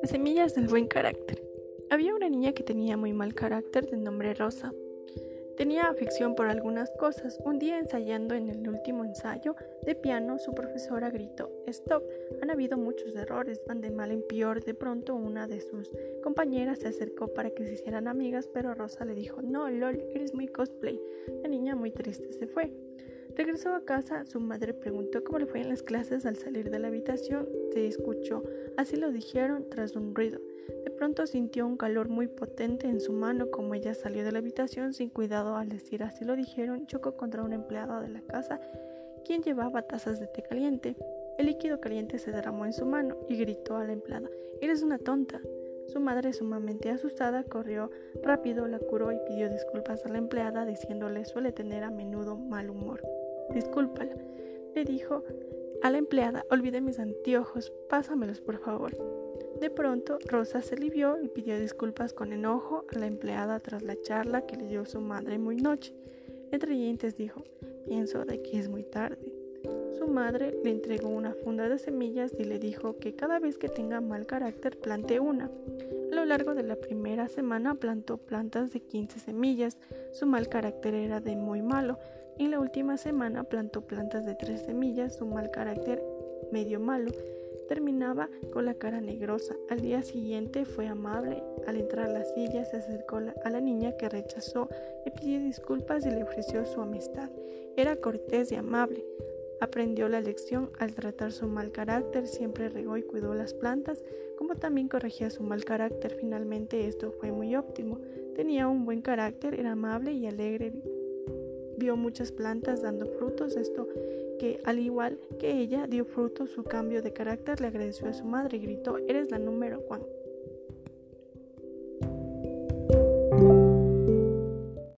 Las semillas del buen carácter. Había una niña que tenía muy mal carácter de nombre Rosa. Tenía afición por algunas cosas. Un día ensayando en el último ensayo de piano, su profesora gritó, Stop, han habido muchos errores, van de mal en peor. De pronto una de sus compañeras se acercó para que se hicieran amigas, pero Rosa le dijo, No, lol, eres muy cosplay. La niña muy triste se fue. Regresó a casa, su madre preguntó cómo le fue en las clases al salir de la habitación. Se escuchó, así lo dijeron, tras un ruido. De pronto sintió un calor muy potente en su mano como ella salió de la habitación sin cuidado al decir así lo dijeron, chocó contra una empleada de la casa quien llevaba tazas de té caliente. El líquido caliente se derramó en su mano y gritó a la empleada, Eres una tonta. Su madre, sumamente asustada, corrió rápido, la curó y pidió disculpas a la empleada, diciéndole suele tener a menudo mal humor. Discúlpala, le dijo a la empleada, olvidé mis anteojos, pásamelos por favor. De pronto, Rosa se alivió y pidió disculpas con enojo a la empleada tras la charla que le dio su madre muy noche. Entre dientes dijo, pienso de que es muy tarde. Su madre le entregó una funda de semillas y le dijo que cada vez que tenga mal carácter plante una. Lo largo de la primera semana plantó plantas de 15 semillas. Su mal carácter era de muy malo. En la última semana plantó plantas de 3 semillas. Su mal carácter medio malo terminaba con la cara negrosa. Al día siguiente fue amable. Al entrar a la silla se acercó a la niña que rechazó, le pidió disculpas y le ofreció su amistad. Era cortés y amable. Aprendió la lección al tratar su mal carácter, siempre regó y cuidó las plantas, como también corregía su mal carácter. Finalmente esto fue muy óptimo. Tenía un buen carácter, era amable y alegre. Vio muchas plantas dando frutos. Esto que, al igual que ella, dio fruto su cambio de carácter, le agradeció a su madre y gritó, eres la número one.